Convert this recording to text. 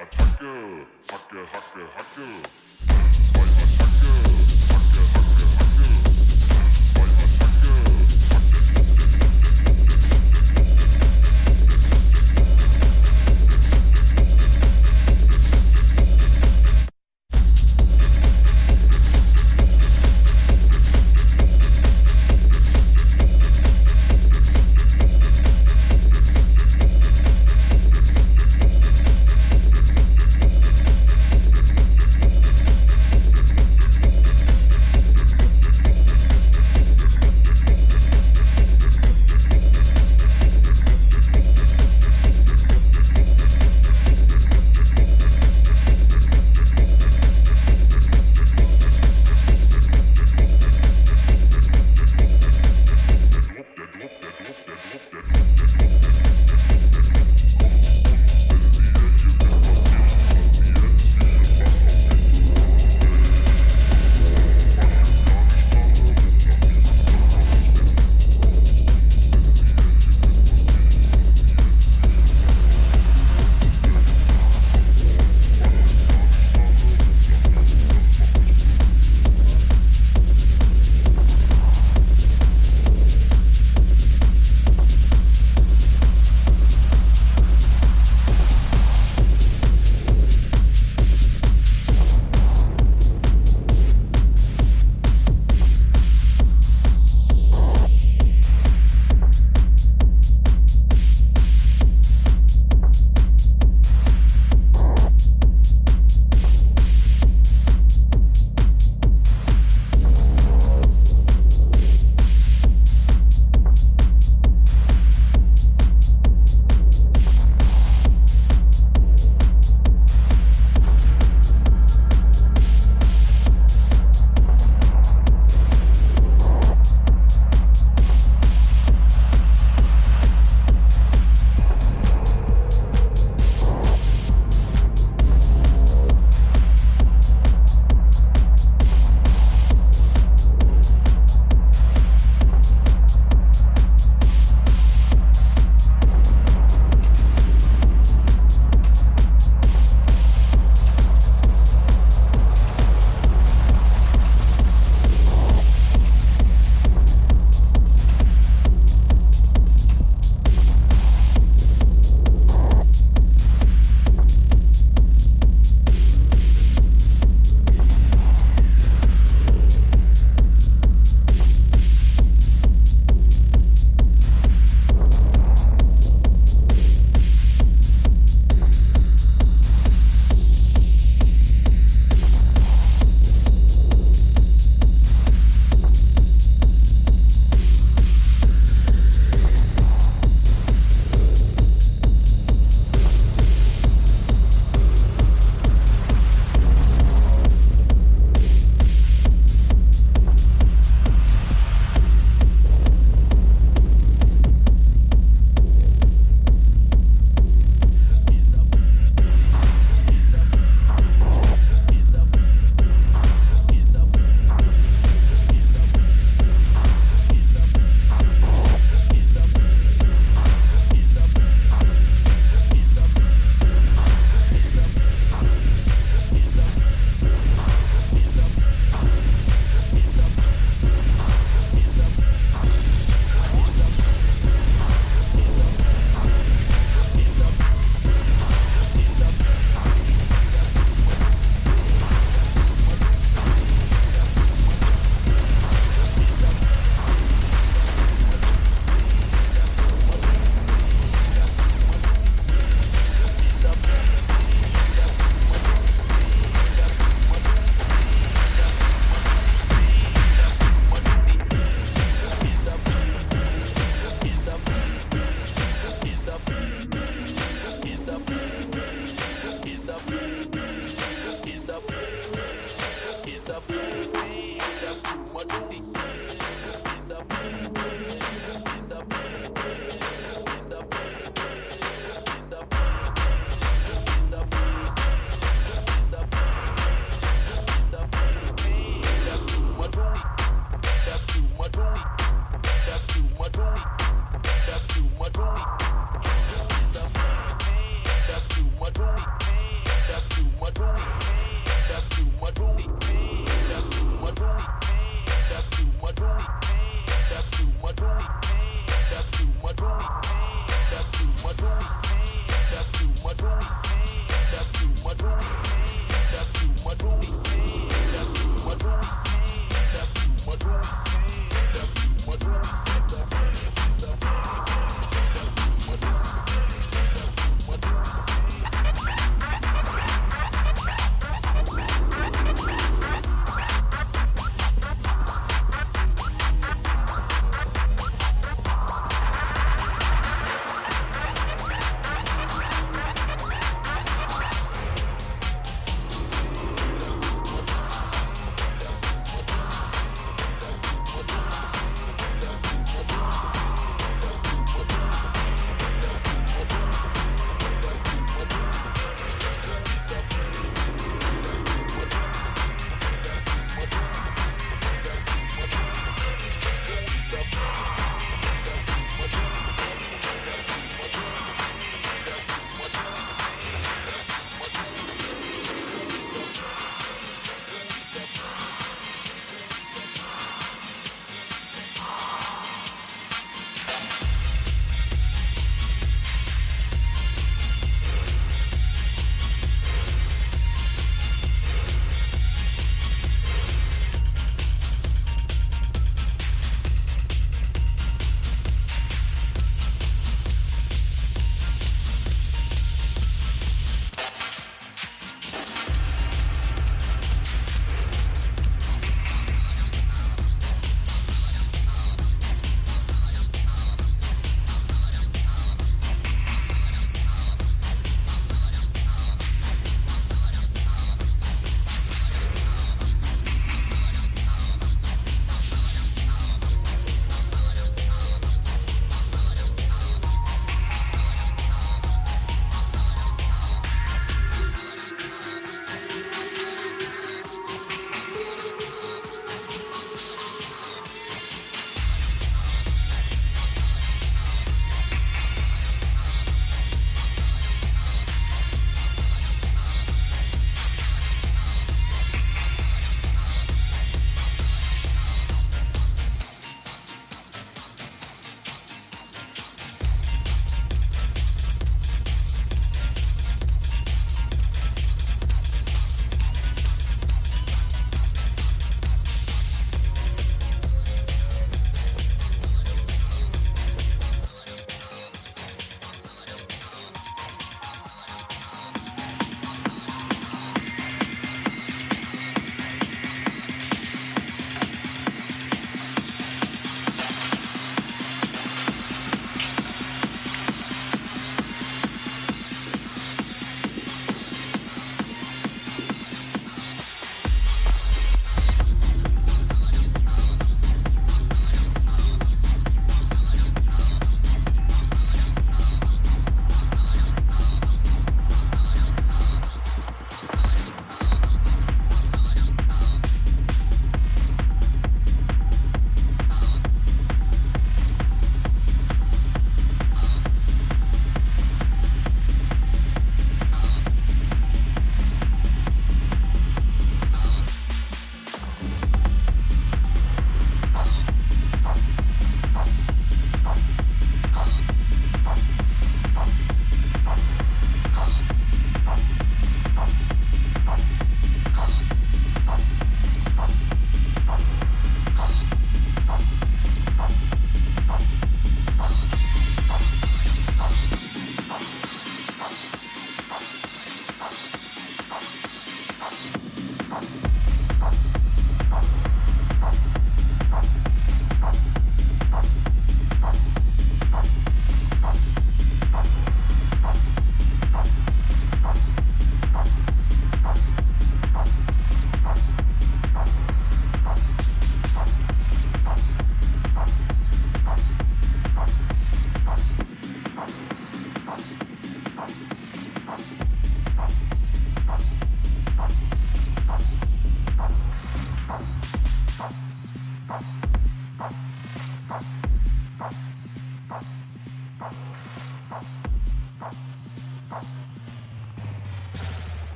attacker, Hacke, Hacke, Hacke.